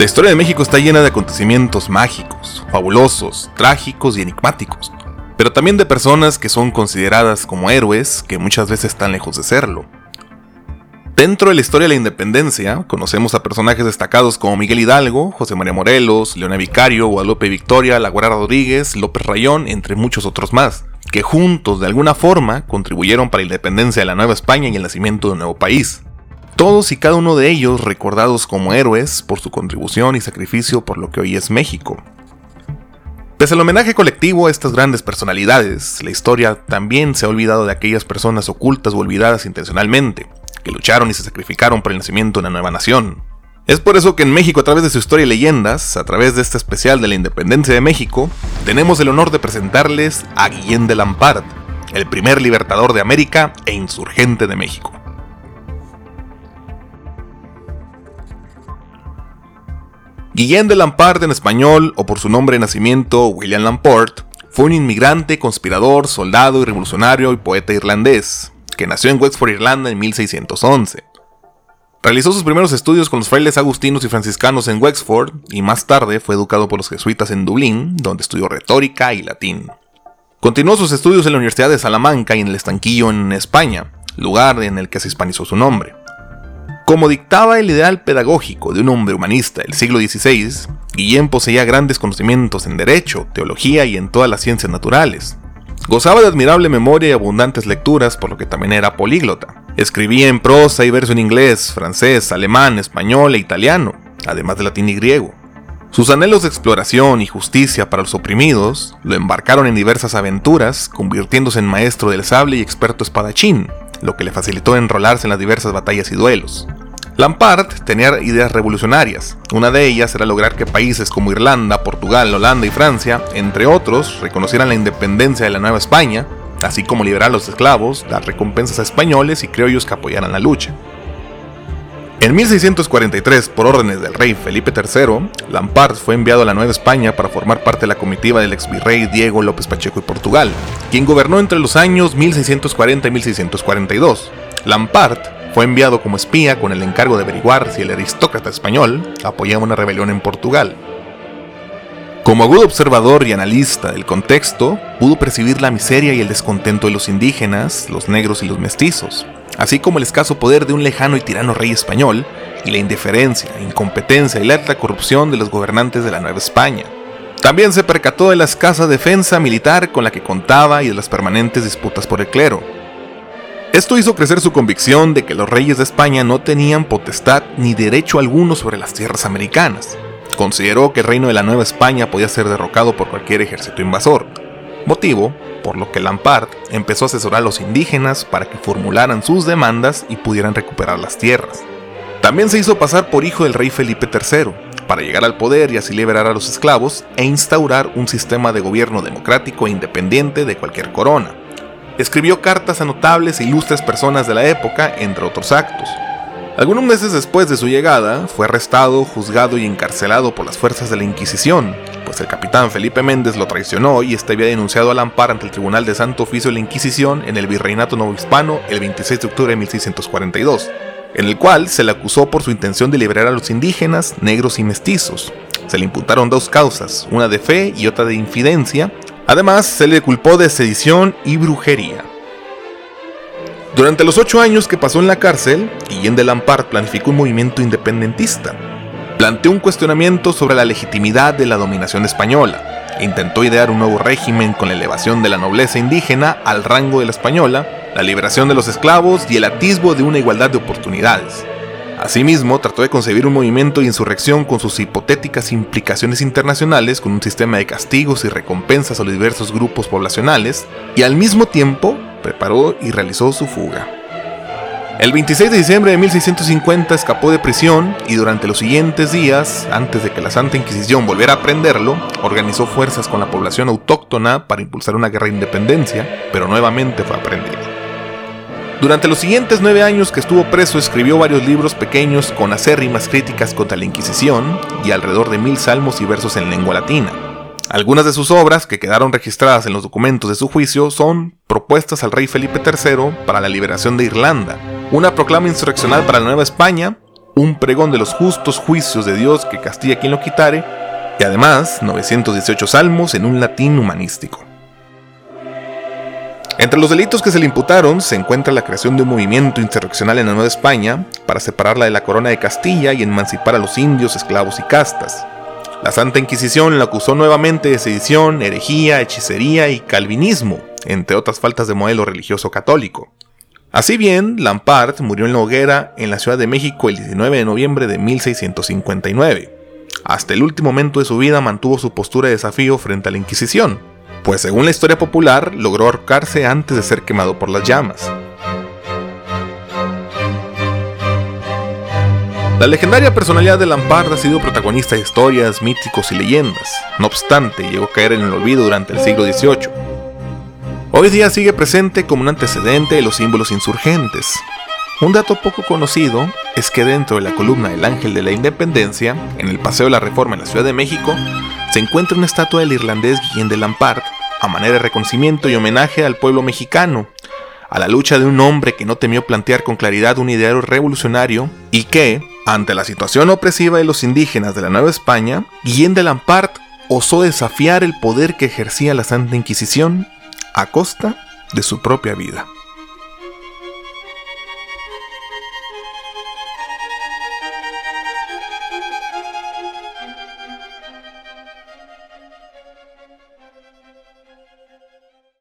La historia de México está llena de acontecimientos mágicos, fabulosos, trágicos y enigmáticos, pero también de personas que son consideradas como héroes que muchas veces están lejos de serlo. Dentro de la historia de la independencia, conocemos a personajes destacados como Miguel Hidalgo, José María Morelos, Leona Vicario, Guadalupe Victoria, La Guerra Rodríguez, López Rayón, entre muchos otros más, que juntos de alguna forma contribuyeron para la independencia de la Nueva España y el nacimiento de un nuevo país. Todos y cada uno de ellos recordados como héroes por su contribución y sacrificio por lo que hoy es México. Pese al homenaje colectivo a estas grandes personalidades, la historia también se ha olvidado de aquellas personas ocultas o olvidadas intencionalmente, que lucharon y se sacrificaron por el nacimiento de una nueva nación. Es por eso que en México, a través de su historia y leyendas, a través de este especial de la independencia de México, tenemos el honor de presentarles a Guillén de Lampard, el primer libertador de América e insurgente de México. Guillén de Lampard en español, o por su nombre de nacimiento, William Lamport, fue un inmigrante, conspirador, soldado y revolucionario y poeta irlandés, que nació en Wexford, Irlanda en 1611. Realizó sus primeros estudios con los frailes agustinos y franciscanos en Wexford y más tarde fue educado por los jesuitas en Dublín, donde estudió retórica y latín. Continuó sus estudios en la Universidad de Salamanca y en el Estanquillo en España, lugar en el que se hispanizó su nombre. Como dictaba el ideal pedagógico de un hombre humanista del siglo XVI, Guillén poseía grandes conocimientos en derecho, teología y en todas las ciencias naturales. Gozaba de admirable memoria y abundantes lecturas, por lo que también era políglota. Escribía en prosa y verso en inglés, francés, alemán, español e italiano, además de latín y griego. Sus anhelos de exploración y justicia para los oprimidos lo embarcaron en diversas aventuras, convirtiéndose en maestro del sable y experto espadachín, lo que le facilitó enrolarse en las diversas batallas y duelos. Lampard tenía ideas revolucionarias. Una de ellas era lograr que países como Irlanda, Portugal, Holanda y Francia, entre otros, reconocieran la independencia de la Nueva España, así como liberar a los esclavos, dar recompensas a españoles y criollos que apoyaran la lucha. En 1643, por órdenes del rey Felipe III, Lampard fue enviado a la Nueva España para formar parte de la comitiva del ex virrey Diego López Pacheco y Portugal, quien gobernó entre los años 1640 y 1642. Lampard fue enviado como espía con el encargo de averiguar si el aristócrata español apoyaba una rebelión en Portugal. Como agudo observador y analista del contexto, pudo percibir la miseria y el descontento de los indígenas, los negros y los mestizos, así como el escaso poder de un lejano y tirano rey español, y la indiferencia, incompetencia y la alta corrupción de los gobernantes de la Nueva España. También se percató de la escasa defensa militar con la que contaba y de las permanentes disputas por el clero, esto hizo crecer su convicción de que los reyes de España no tenían potestad ni derecho alguno sobre las tierras americanas. Consideró que el reino de la Nueva España podía ser derrocado por cualquier ejército invasor, motivo por lo que Lampard empezó a asesorar a los indígenas para que formularan sus demandas y pudieran recuperar las tierras. También se hizo pasar por hijo del rey Felipe III, para llegar al poder y así liberar a los esclavos e instaurar un sistema de gobierno democrático e independiente de cualquier corona. Escribió cartas a notables e ilustres personas de la época, entre otros actos. Algunos meses después de su llegada, fue arrestado, juzgado y encarcelado por las fuerzas de la Inquisición, pues el capitán Felipe Méndez lo traicionó y este había denunciado a Lampar ante el Tribunal de Santo Oficio de la Inquisición en el Virreinato Hispano el 26 de octubre de 1642, en el cual se le acusó por su intención de liberar a los indígenas, negros y mestizos. Se le imputaron dos causas, una de fe y otra de infidencia, Además, se le culpó de sedición y brujería. Durante los ocho años que pasó en la cárcel, Guillén de Lampard planificó un movimiento independentista. Planteó un cuestionamiento sobre la legitimidad de la dominación española. Intentó idear un nuevo régimen con la elevación de la nobleza indígena al rango de la española, la liberación de los esclavos y el atisbo de una igualdad de oportunidades. Asimismo, trató de concebir un movimiento de insurrección con sus hipotéticas implicaciones internacionales, con un sistema de castigos y recompensas a los diversos grupos poblacionales, y al mismo tiempo preparó y realizó su fuga. El 26 de diciembre de 1650 escapó de prisión y durante los siguientes días, antes de que la Santa Inquisición volviera a prenderlo, organizó fuerzas con la población autóctona para impulsar una guerra de independencia, pero nuevamente fue aprendido. Durante los siguientes nueve años que estuvo preso escribió varios libros pequeños con acérrimas críticas contra la Inquisición y alrededor de mil salmos y versos en lengua latina. Algunas de sus obras, que quedaron registradas en los documentos de su juicio, son Propuestas al rey Felipe III para la liberación de Irlanda, una proclama insurreccional para la Nueva España, un pregón de los justos juicios de Dios que castiga quien lo quitare, y además 918 salmos en un latín humanístico. Entre los delitos que se le imputaron se encuentra la creación de un movimiento insurreccional en la Nueva España para separarla de la corona de Castilla y emancipar a los indios, esclavos y castas. La Santa Inquisición la acusó nuevamente de sedición, herejía, hechicería y calvinismo, entre otras faltas de modelo religioso católico. Así bien, Lampard murió en la hoguera en la Ciudad de México el 19 de noviembre de 1659. Hasta el último momento de su vida mantuvo su postura de desafío frente a la Inquisición, pues según la historia popular logró ahorcarse antes de ser quemado por las llamas. La legendaria personalidad de Lampard ha sido protagonista de historias, míticos y leyendas. No obstante, llegó a caer en el olvido durante el siglo XVIII. Hoy día sigue presente como un antecedente de los símbolos insurgentes. Un dato poco conocido es que dentro de la columna del Ángel de la Independencia, en el Paseo de la Reforma en la Ciudad de México, se encuentra una estatua del irlandés Guillén de Lampard, a manera de reconocimiento y homenaje al pueblo mexicano, a la lucha de un hombre que no temió plantear con claridad un ideario revolucionario y que, ante la situación opresiva de los indígenas de la Nueva España, Guillén de Lampard osó desafiar el poder que ejercía la Santa Inquisición a costa de su propia vida.